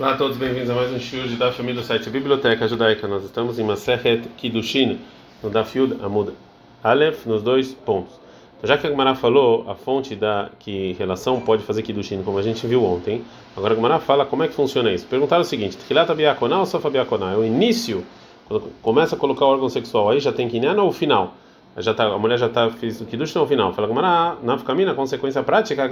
Olá a todos, bem-vindos a mais um show de Daf do site Biblioteca Judaica. Nós estamos em Maseret Kiddushin, no Daf Yud Amud Aleph, nos dois pontos. Então, já que a Gemara falou a fonte da que relação pode fazer Kiddushin, como a gente viu ontem, agora a Gemara fala como é que funciona isso. Perguntaram o seguinte: Trilata Biakoná ou Sofa Biakoná? É o início, quando começa a colocar o órgão sexual, aí já tem Kinyan ou o final? Já tá, a mulher já está fez o Kiddush no final. Fala Gemara, na na consequência prática,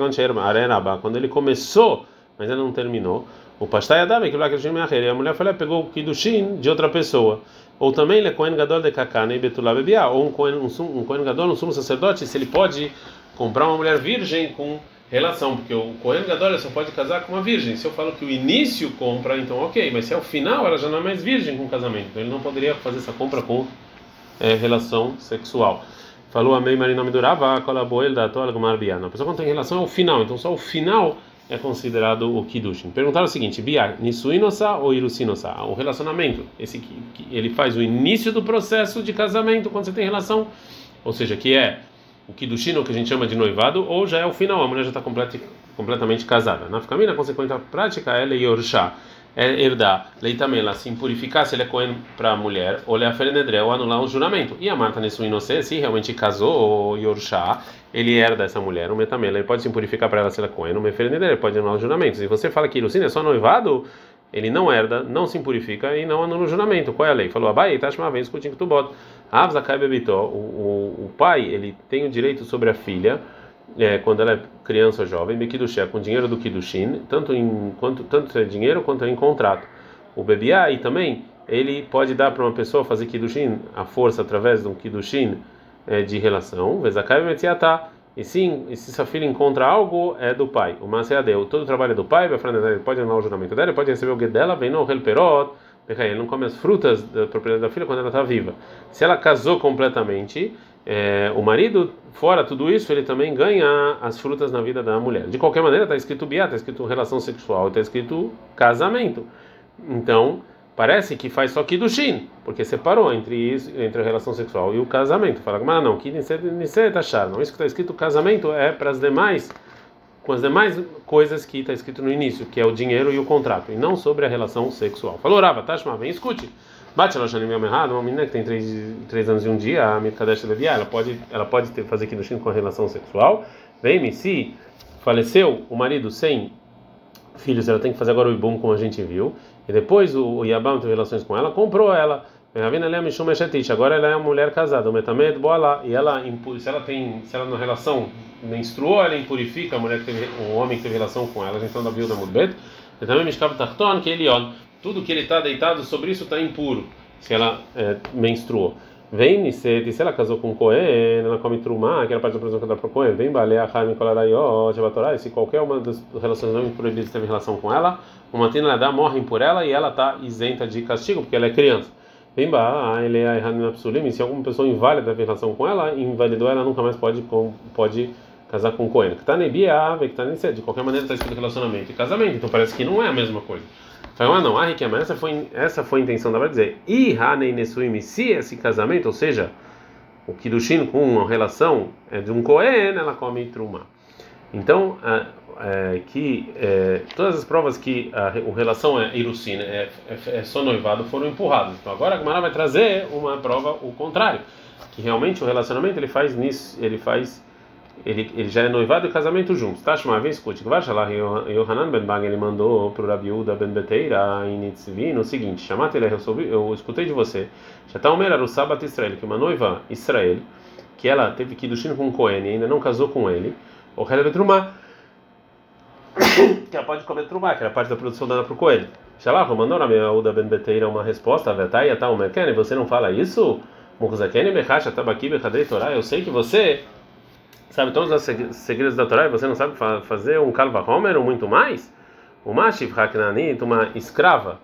quando ele começou, mas ainda não terminou. O pastai adame que e a mulher falou, pegou o kiddushin de outra pessoa. Ou também ele é Kohen Gadol de Kakana e Betulá Bebiá, ou um Kohen, um, um Kohen Gadol, um sumo sacerdote, se ele pode comprar uma mulher virgem com relação, porque o Kohen Gadol só pode casar com uma virgem. Se eu falo que o início compra, então ok, mas se é o final, ela já não é mais virgem com o casamento. Então ele não poderia fazer essa compra com é, relação sexual. Falou Amei Marino Midurava, Colaboel da Tola Gmarbiana. A pessoa quando tem relação é o final, então só o final é considerado o Kiddushin. Perguntaram o seguinte: Bia, Nisuinosa ou Irusinosa? O relacionamento, esse que, ele faz o início do processo de casamento quando você tem relação, ou seja, que é o Kiddushin, o que a gente chama de noivado, ou já é o final, a mulher já está complet, completamente casada. Na família, a consequência prática é É herdar leitamela, se impurificar se ele é coen para a mulher, ou leaferenedre, ou anular o juramento. E a Marta nesse inocência, se realmente casou, ou Yorshá, ele herda essa mulher, o metamela, ele pode se impurificar para ela se ela é coen, meferenedre, ele pode anular o juramento. Se você fala que Irucina é só noivado, ele não herda, não se impurifica e não anula o juramento. Qual é a lei? Falou, Abai, Tashma, vem discutindo que tu bota. Avzakai Bebitó, o pai, ele tem o direito sobre a filha, é, quando ela é criança ou jovem, Mekidushé, com dinheiro do Kidushin, tanto em quanto tanto é dinheiro quanto é em contrato. O Bebiá e também ele pode dar para uma pessoa fazer Kidushin a força através de um Kidushin é, de relação, Vezakai Metiatá. E sim, e se sua filha encontra algo, é do pai. O Maseadeu, todo o trabalho é do pai, ele pode anular o juramento dela, ele pode receber o gueto dela, vem no Helperot, ele não come as frutas da propriedade da filha quando ela está viva. Se ela casou completamente, é, o marido, fora tudo isso, ele também ganha as frutas na vida da mulher. De qualquer maneira, está escrito biá, está escrito relação sexual, está escrito casamento. Então, parece que faz só shin, porque separou entre isso, entre a relação sexual e o casamento. Fala, mas não, que achar. Não, isso que está escrito casamento é para as demais, com as demais coisas que está escrito no início, que é o dinheiro e o contrato, e não sobre a relação sexual. Falou, Rava, Tashma, vem, escute. Bate ela Shanim Yom errado, uma menina que tem três, três anos e um dia, a Mitkadesh Leviá, ela pode, ela pode ter, fazer Kiddushin com a relação sexual. Vem, se faleceu o marido sem filhos, ela tem que fazer agora o Ibum, como a gente viu. E depois o, o Yabam teve relações com ela, comprou ela. Agora ela é uma mulher casada, o Metamed Boala, e ela, se ela tem, se ela na relação menstruou, ela impurifica a mulher que teve, o homem que teve relação com ela, então da viúva Mudbet. E também Mishkav Tarton, que ele olha tudo que ele está deitado sobre isso está impuro, se ela é, menstruou. Vem se, se ela casou com Cohen, ela come trumá, que era parte da prisão que dá para Cohen, vem balear Haim Kolarayó, Jabatorá, se qualquer uma das relações proibidas teve relação com ela, uma dá morrem por ela e ela está isenta de castigo, porque ela é criança. Vem ba, ele é Hanapsulim, se alguma pessoa inválida teve relação com ela, invalidou ela nunca mais pode, pode casar com Cohen. Que está nebia, que está de qualquer maneira está escrito relacionamento e casamento, então parece que não é a mesma coisa. Então, ah, não, ah, mas essa foi, essa foi a intenção da dizer. E Hanei Nesuim, se esse casamento, ou seja, o Kiddushin com uma relação é de um Kohen, ela come Truma. Então, é, que é, todas as provas que a, a relação é Irusin, é, é, é, só noivado, foram empurradas. Então, agora a Gemara vai trazer uma prova o contrário, que realmente o relacionamento ele faz nisso, ele faz ele, ele já é noivado e casamento juntos. Tashma, vem escute. Gvarshalah Yohanan ben Bang, ele mandou para o Rabiuda ben Beteira em Nitzvi no seguinte: Chamate ele, eu escutei de você. Já era o Sabat Israel, que uma noiva Israel, que ela teve que ir do Chino com Cohen e ainda não casou com ele, o Hera Trumá, que ela pode comer Trumá, que era parte da produção dada para o Cohen. Shalach, mandou Rabiuda ben Beteira uma resposta, Vetai, Yatal Merken, você não fala isso? Mukzakene Bechacha Tabaki Bechadei Torah, eu sei que você sabe todos os segredos da Torá e você não sabe fazer um Kalva Homer ou muito mais? O Mashiv Haknanit, uma escrava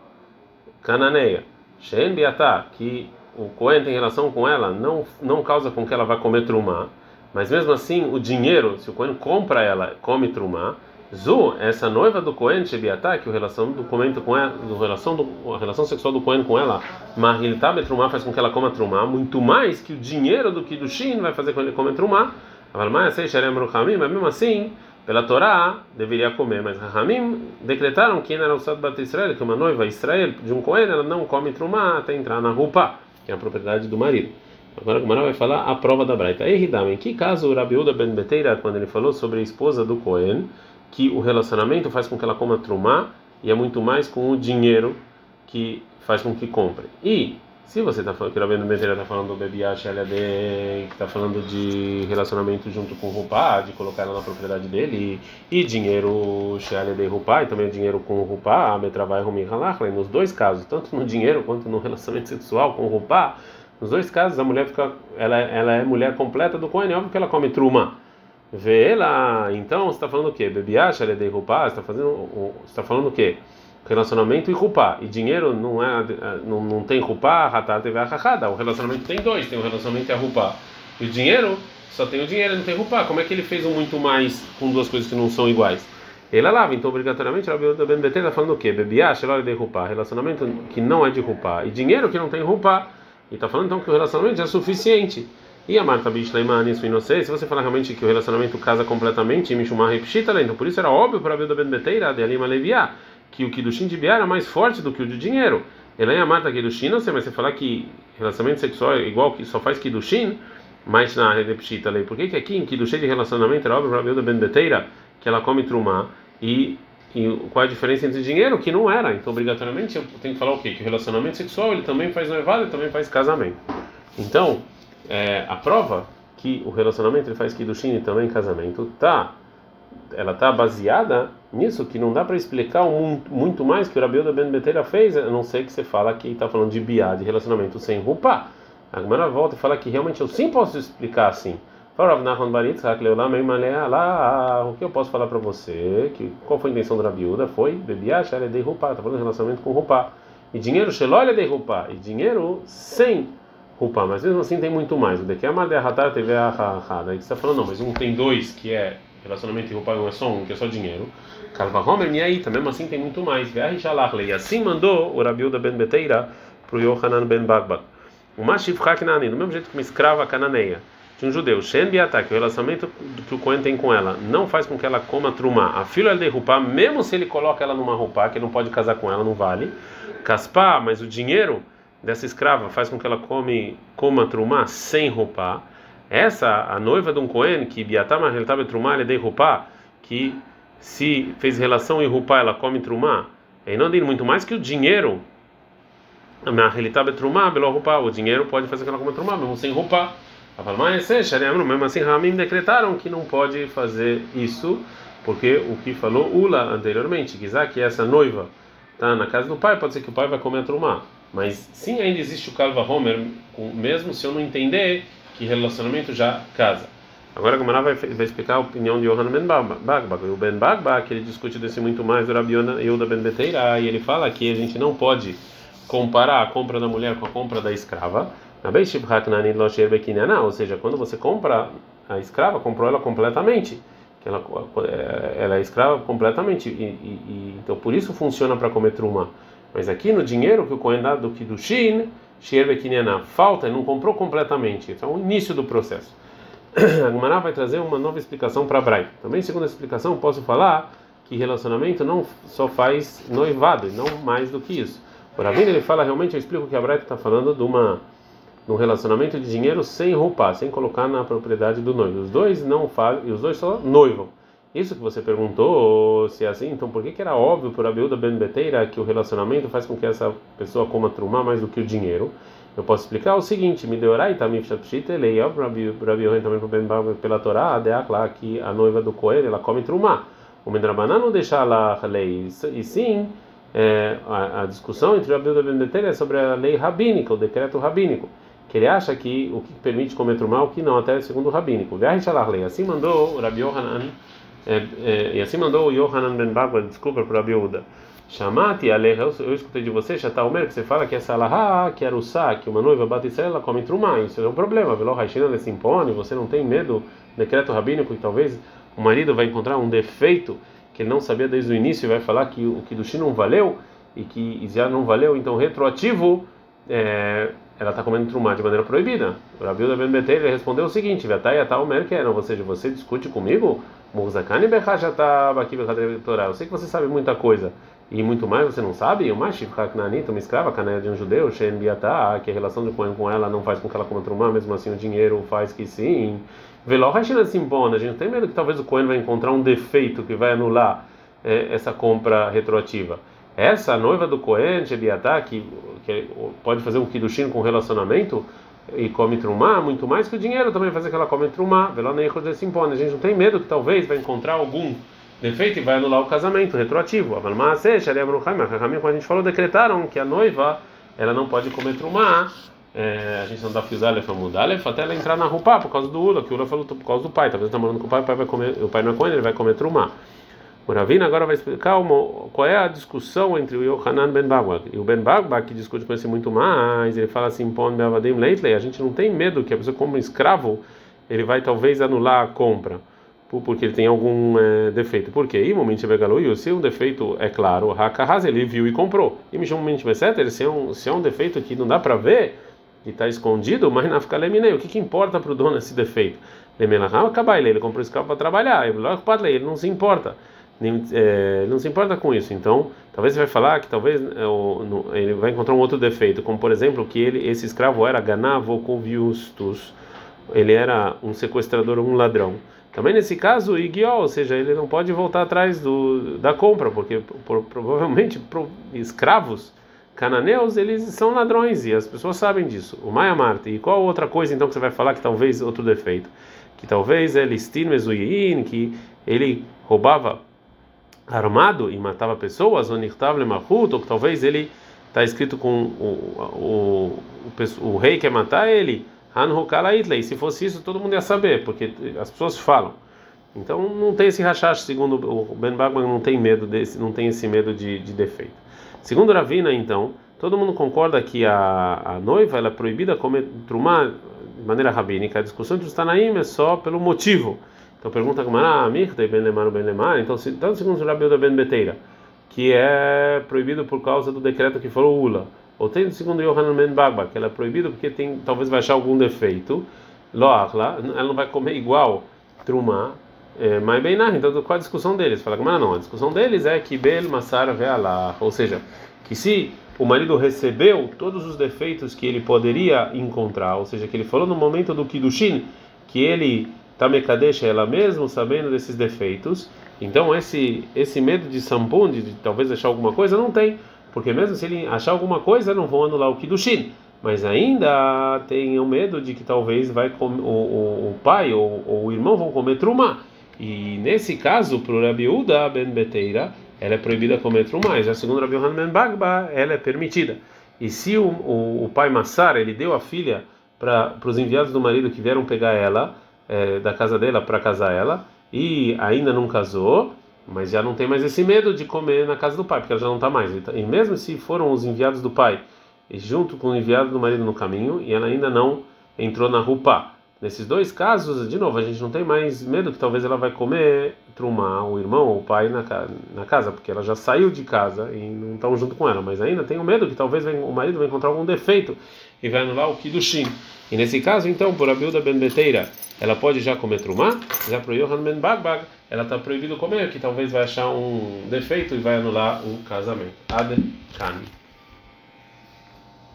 cananeia, Shen Biatá, que o Cohen tem relação com ela, não, não causa com que ela vá comer trumá, mas mesmo assim o dinheiro, se o Cohen compra ela, come trumá, Zu, essa noiva do Cohen, Shebiatá, que a relação do Cohen com ela, do relação do, a relação sexual do Cohen com ela, Mahiltá Betrumá faz com que ela coma trumá, muito mais que o dinheiro do Kiddushin vai fazer com que ele coma trumá, mas mesmo assim, pela Torá deveria comer, mas Rahamim decretaram que era o Sad Israel, que uma noiva Israel de um Cohen, ela não come trumá até entrar na roupa, que é a propriedade do marido. Agora o Mará vai falar a prova da Braita. Eridam, em que caso o Rabiuda Ben Beteira, quando ele falou sobre a esposa do Cohen, que o relacionamento faz com que ela coma trumá e é muito mais com o dinheiro que faz com que compre. E se você está falando que o Rabino Beteira está falando do Bebiash LAD, que está falando de relacionamento junto com o Rupá, de colocar ela na propriedade dele, e, dinheiro LAD Rupá, e também dinheiro com o Rupá, Metravai Rumi Halachla, nos dois casos, tanto no dinheiro quanto no relacionamento sexual com o Rupá, nos dois casos a mulher fica, ela, ela é mulher completa do Kohen, é óbvio que ela come truma. Vê ela, então você está falando o quê? Bebiash LAD Rupá, você está fazendo, está falando o quê? Relacionamento e rupá. E dinheiro não é não, não tem rupá, ratar teve a O relacionamento tem dois, tem o relacionamento e a rupá. E o dinheiro só tem o dinheiro, não tem rupá. Como é que ele fez um muito mais com duas coisas que não são iguais? Ele lava, então obrigatoriamente o Ben Betel está falando o quê? Bebiá, xelore de rupá, relacionamento que não é de rupá e dinheiro que não tem rupá. E está falando então que o relacionamento é suficiente. E a Marta Bishlaimani, isso inocência, se você falar realmente que o relacionamento casa completamente, Mishumar repshita, então por isso era óbvio para a Ben Beteira de Alima Leviá que o Kiddushin de Biá era mais forte do que o de dinheiro. Ela é a Marta Kiddushin, não sei, mas você falar que relacionamento sexual é igual que só faz Kiddushin, mas na Redepshita lei. Por que, que aqui em Kiddushin de relacionamento era óbvio para a Bilda Ben Beteira que ela come trumá e, e qual a diferença entre dinheiro? Que não era. Então, obrigatoriamente, eu tenho que falar o quê? Que o relacionamento sexual ele também faz noivado e também faz casamento. Então, é, a prova que o relacionamento ele faz Kiddushin e também casamento tá ela está baseada nisso que não dá para explicar muito, muito mais que o Rabiuda Ben Betera fez, a não ser que você fala que está falando de biá, de relacionamento sem rupa. A Gemara volta e fala que realmente eu sim posso explicar assim. O que eu posso falar para você? Que qual foi a intenção do Rabiuda? Foi bebiá, shara de rupa, está falando de relacionamento com rupa. E dinheiro, shelolha de rupa, e dinheiro sem rupa, mas mesmo assim tem muito mais. O de que a Madehatar teve a Daí você está falando, não, mas um tem dois que é relacionamento e roupa não é só um, que é só dinheiro. Calva Homer, aí, também assim tem muito mais. E assim mandou o Rabiuda ben Beteira para o Yohanan ben Bagbag. O Mashif Haknani, do mesmo jeito que uma escrava cananeia de um judeu, Shen Biatá, que o relacionamento que o Cohen tem com ela não faz com que ela coma trumá. A filha de roupa, mesmo se ele coloca ela numa roupa, que ele não pode casar com ela, não vale. Caspar, mas o dinheiro dessa escrava faz com que ela come, coma trumá sem roupa. Essa, a noiva de um Cohen, que Biatama Heltabe Trumá, ele dei Rupá, que se fez relação em Rupá, ela come Trumá, e não tem muito mais que o dinheiro. Na Helitabe Trumá, Belo Rupá, o dinheiro pode fazer que ela coma Trumá, mesmo sem Rupá. Mas mesmo assim, Ramim decretaram que não pode fazer isso, porque o que falou Ula anteriormente, que essa noiva está na casa do pai, pode ser que o pai vai comer a. Mas sim, ainda existe o Calva Homer, mesmo se eu não entender que relacionamento já casa. Agora a Gamara vai, vai explicar a opinião de Yohanan Ben Bagbag. O Ben Bagbag, ele discute desse muito mais do Rabi Yehuda Ben Beteira, e ele fala que a gente não pode comparar a compra da mulher com a compra da escrava. Ou seja, quando você compra a escrava, comprou ela completamente. Ela, ela é escrava completamente. E, e, e, então por isso funciona para comer truma. Mas aqui no dinheiro que o Kohen dá do Kiddushin, Shierbekinena, falta, não comprou completamente. Então, o início do processo. A Gumara vai trazer uma nova explicação para Brai. Também, segundo a explicação, posso falar que relacionamento não só faz noivado, não mais do que isso. Por Avina, ele fala realmente, eu explico que a Brai está falando de uma de um relacionamento de dinheiro sem roupa, sem colocar na propriedade do noivo. Os dois não fazem, os dois só noivam. Isso que você perguntou, se é assim, então por que, que era óbvio para a Bilda Ben Beteira que o relacionamento faz com que essa pessoa coma trumá mais do que o dinheiro? Eu posso explicar o seguinte: me deu orai também ele é para Rabi também pela Torá, lá que a noiva do coelho ela come trumá. O Mendrabaná não deixa lá lei, e sim é, a, a, discussão entre a Bilda Ben Beteira é sobre a lei rabínica, o decreto rabínico que ele acha que o que permite comer trumá, o que não, até segundo o rabínico. Assim mandou o Rabi Yohanan é, é, e assim mandou o Yohanan ben Bagua, desculpa para a Biúda. Chamate aleha, eu escutei de você, está o que você fala que essa alahá, que era o sá, que uma noiva bate ela come trumá, isso é um problema. Velo Raishina se impõe, você não tem medo, decreto rabínico, que talvez o marido vai encontrar um defeito que ele não sabia desde o início e vai falar que o que do não valeu e que já não valeu, então retroativo, é, ela está comendo trumá de maneira proibida. O Rabiuda Ben Betel respondeu o seguinte: Vetai Atal Merkeron, ou seja, você discute comigo? Murzakani Bechajataba aqui Eu sei que você sabe muita coisa e muito mais você não sabe? O Mashif Haknanita, uma escrava, canéia de um judeu, Shen Biatá, que a relação do Cohen com ela não faz com que ela coma trumá, mesmo assim o dinheiro faz que sim. Veló Hashina Simbona, a gente tem medo que talvez o Cohen vai encontrar um defeito que vai anular é, essa compra retroativa. Essa noiva do Cohen, Shebiatá, que, que pode fazer um Kiddushin com relacionamento e come trumá, muito mais que o dinheiro também fazer que ela come trumá. A gente não tem medo que talvez vai encontrar algum defeito e vai anular o casamento retroativo. Quando a gente falou, decretaram que a noiva ela não pode comer trumá. É, a gente não dá ele mudar, até ela entrar na roupa por causa do Ula, que o Ula falou por causa do pai. Talvez está morando com o pai, o pai vai comer, o pai não é com ele, ele vai comer trumá. O Ravina agora vai explicar uma, qual é a discussão entre o Yohanan Ben Bagba e o Ben Bagba, que discute com esse muito mais. Ele fala assim: Pon Beavadim Leitley, a gente não tem medo que a pessoa compra um escravo, ele vai talvez anular a compra porque ele tem algum é, defeito. Por quê? E se um defeito é claro, Hakahaz ele viu e comprou. E Mishum etc. Se é um se é um defeito que não dá para ver, que está escondido, mas na fica leminei. O que, que importa para o dono esse defeito? Lemelaham acabar ele, ele comprou esse carro para trabalhar. Ele não se importa. Nem, é, não se importa com isso. Então, talvez você vai falar que talvez é, ele vai encontrar um outro defeito, como por exemplo que ele esse escravo era ganavocoviustus. Ele era um sequestrador, um ladrão. Também nesse caso, Igiol, ou seja, ele não pode voltar atrás do, da compra, porque por, provavelmente pro, escravos cananeus eles são ladrões e as pessoas sabem disso. O Maia Marte. E qual outra coisa então que você vai falar que talvez outro defeito? Que talvez ele Mesuyin, que ele roubava armado e matava pessoas, ou talvez ele está escrito com o, o, o, o rei quer matar ele Hanhukala Se fosse isso, todo mundo ia saber, porque as pessoas falam. Então não tem esse rachacho, segundo o Ben Bagman, não tem medo desse, não tem esse medo de, de defeito. Segundo Ravina, então, todo mundo concorda que a, a noiva ela é proibida comer trumá de maneira rabínica. A discussão entre os Tanaim é só pelo motivo. Então pergunta como ah, Mirta Ben Lemar Ben Lemar. Então, se, tanto segundo Rabi da Ben Beteira, que é proibido por causa do decreto que falou Ula. Ou tem segundo Yohanan Ben Bagba, que ela é proibida porque tem, talvez vai achar algum defeito. Loachla, ela não vai comer igual trumá, é, mas bem na então qual a discussão deles? Fala como não, a discussão deles é que Bel Masara Ve'alá, ou seja, que se o marido recebeu todos os defeitos que ele poderia encontrar, ou seja, que ele falou no momento do Kiddushin que ele está mekadesh ela mesmo sabendo desses defeitos, então esse esse medo de sampun, de, talvez achar alguma coisa, não tem porque mesmo se ele achar alguma coisa, não vão anular o Kiddushin. Mas ainda tem o medo de que talvez vai o, o, o pai ou, ou, o irmão vão comer trumá. E nesse caso, para o Rabi Uda ben Beteira, ela é proibida comer trumá. Já segundo Rabi Yohanan ben Bagba, ela é permitida. E se o, o, o pai Massar, ele deu a filha para os enviados do marido que vieram pegar ela, é, da casa dela para casar ela, e ainda não casou, mas já não tem mais esse medo de comer na casa do pai, porque ela já não está mais. E mesmo se foram os enviados do pai, junto com o enviado do marido no caminho, e ela ainda não entrou na rupa. Nesses dois casos, de novo, a gente não tem mais medo que talvez ela vai comer trumá, o irmão ou o pai na, na casa, porque ela já saiu de casa e não estão junto com ela. Mas ainda tem o medo que talvez o marido vai encontrar algum defeito e vai anular o Kiddushin. E nesse caso, então, por Abilda Ben Beteira, ela pode já comer trumá, já para Yohan Ben Bagbag, ela está proibido comer, que talvez vai achar um defeito e vai anular o casamento. Ad Kani.